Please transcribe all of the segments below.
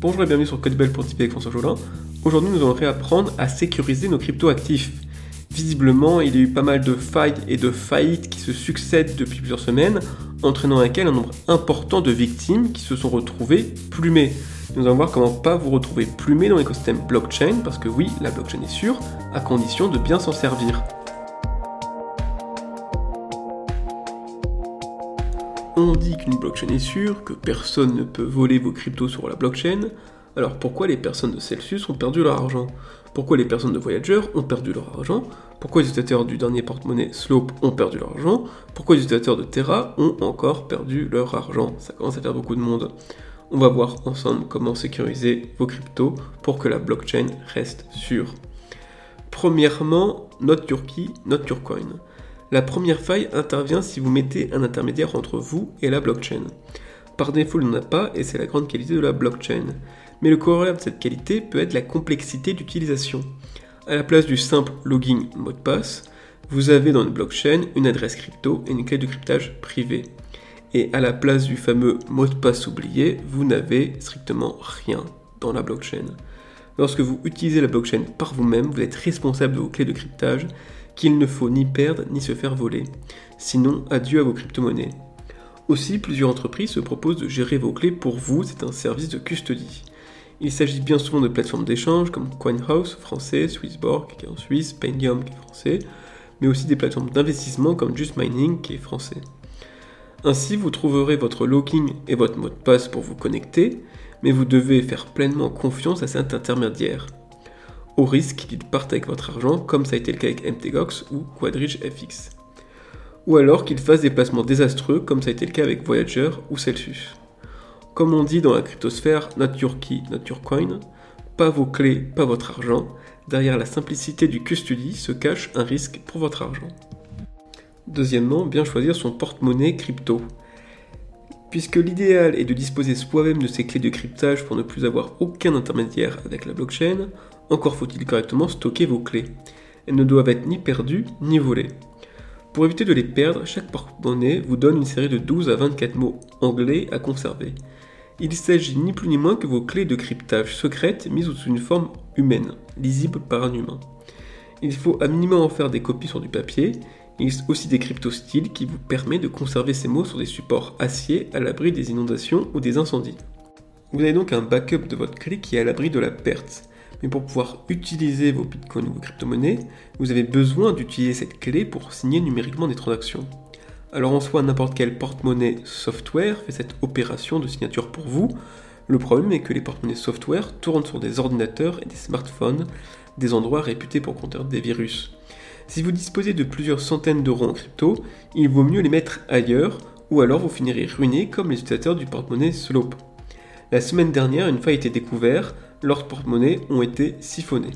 Bonjour et bienvenue sur Codebell pour typer avec François Jolin. Aujourd'hui, nous allons réapprendre à sécuriser nos crypto-actifs. Visiblement, il y a eu pas mal de failles et de faillites qui se succèdent depuis plusieurs semaines, entraînant avec elles un nombre important de victimes qui se sont retrouvées plumées. Nous allons voir comment pas vous retrouver plumé dans l'écosystème blockchain, parce que oui, la blockchain est sûre, à condition de bien s'en servir. On dit qu'une blockchain est sûre, que personne ne peut voler vos cryptos sur la blockchain. Alors pourquoi les personnes de Celsius ont perdu leur argent? Pourquoi les personnes de Voyager ont perdu leur argent? Pourquoi les utilisateurs du dernier porte-monnaie Slope ont perdu leur argent? Pourquoi les utilisateurs de Terra ont encore perdu leur argent? Ça commence à faire beaucoup de monde. On va voir ensemble comment sécuriser vos cryptos pour que la blockchain reste sûre. Premièrement, not your key, not your coin. La première faille intervient si vous mettez un intermédiaire entre vous et la blockchain. Par défaut, il n'en a pas et c'est la grande qualité de la blockchain. Mais le corollaire de cette qualité peut être la complexité d'utilisation. À la place du simple login mot de passe, vous avez dans une blockchain une adresse crypto et une clé de cryptage privée. Et à la place du fameux mot de passe oublié, vous n'avez strictement rien dans la blockchain. Lorsque vous utilisez la blockchain par vous-même, vous êtes responsable de vos clés de cryptage qu'il ne faut ni perdre ni se faire voler. Sinon, adieu à vos crypto-monnaies. Aussi, plusieurs entreprises se proposent de gérer vos clés pour vous, c'est un service de custody. Il s'agit bien souvent de plateformes d'échange comme CoinHouse français, Swissborg qui est en Suisse, Painium qui est français, mais aussi des plateformes d'investissement comme Just Mining qui est français. Ainsi, vous trouverez votre login et votre mot de passe pour vous connecter, mais vous devez faire pleinement confiance à cet intermédiaire au risque qu'il parte avec votre argent, comme ça a été le cas avec MTGOX ou Quadridge FX. Ou alors qu'il fasse des placements désastreux, comme ça a été le cas avec Voyager ou Celsius. Comme on dit dans la cryptosphère, not your key, not your coin, pas vos clés, pas votre argent, derrière la simplicité du custody se cache un risque pour votre argent. Deuxièmement, bien choisir son porte-monnaie crypto. Puisque l'idéal est de disposer soi-même de ses clés de cryptage pour ne plus avoir aucun intermédiaire avec la blockchain, encore faut-il correctement stocker vos clés. Elles ne doivent être ni perdues ni volées. Pour éviter de les perdre, chaque porte-monnaie vous donne une série de 12 à 24 mots anglais à conserver. Il s'agit ni plus ni moins que vos clés de cryptage secrètes mises sous une forme humaine, lisible par un humain. Il faut à minimum en faire des copies sur du papier. Il existe aussi des crypto-styles qui vous permettent de conserver ces mots sur des supports acier à l'abri des inondations ou des incendies. Vous avez donc un backup de votre clé qui est à l'abri de la perte mais pour pouvoir utiliser vos bitcoins ou vos crypto-monnaies, vous avez besoin d'utiliser cette clé pour signer numériquement des transactions. Alors en soi, n'importe quel porte-monnaie software fait cette opération de signature pour vous. Le problème est que les porte-monnaies software tournent sur des ordinateurs et des smartphones, des endroits réputés pour contenir des virus. Si vous disposez de plusieurs centaines d'euros en crypto, il vaut mieux les mettre ailleurs, ou alors vous finirez ruiné comme les utilisateurs du porte-monnaie Slope. La semaine dernière, une faille a été découverte leurs porte-monnaies ont été siphonnés.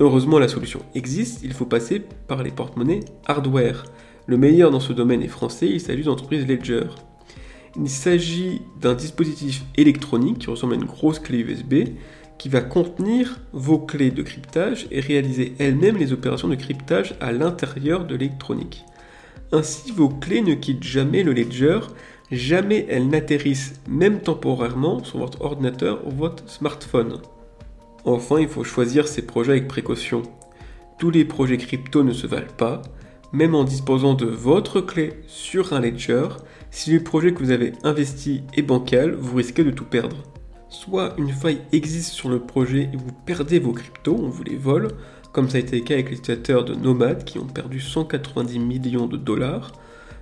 Heureusement, la solution existe, il faut passer par les porte-monnaies hardware. Le meilleur dans ce domaine est français, il s'agit d'entreprise Ledger. Il s'agit d'un dispositif électronique qui ressemble à une grosse clé USB qui va contenir vos clés de cryptage et réaliser elle-même les opérations de cryptage à l'intérieur de l'électronique. Ainsi, vos clés ne quittent jamais le ledger jamais elles n'atterrissent, même temporairement, sur votre ordinateur ou votre smartphone. Enfin, il faut choisir ses projets avec précaution. Tous les projets crypto ne se valent pas, même en disposant de votre clé sur un ledger, si le projet que vous avez investi est bancal, vous risquez de tout perdre. Soit une faille existe sur le projet et vous perdez vos cryptos, on vous les vole, comme ça a été le cas avec les utilisateurs de Nomad qui ont perdu 190 millions de dollars,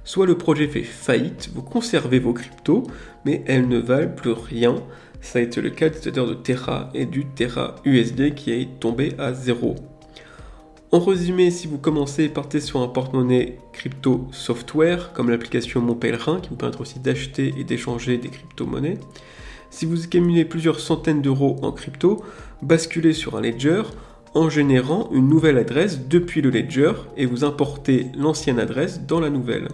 Soit le projet fait faillite, vous conservez vos cryptos, mais elles ne valent plus rien. Ça a été le cas des de Terra et du Terra USD qui est tombé à zéro. En résumé, si vous commencez, partez sur un porte-monnaie crypto software, comme l'application Mon Pèlerin, qui vous permettra aussi d'acheter et d'échanger des crypto-monnaies. Si vous accumulez plusieurs centaines d'euros en crypto, basculez sur un ledger en générant une nouvelle adresse depuis le ledger et vous importez l'ancienne adresse dans la nouvelle.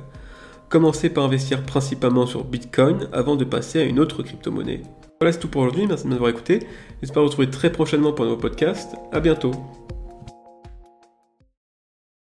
Commencez par investir principalement sur Bitcoin avant de passer à une autre crypto-monnaie. Voilà, c'est tout pour aujourd'hui. Merci de m'avoir écouté. J'espère vous retrouver très prochainement pour un nouveau podcast. À bientôt.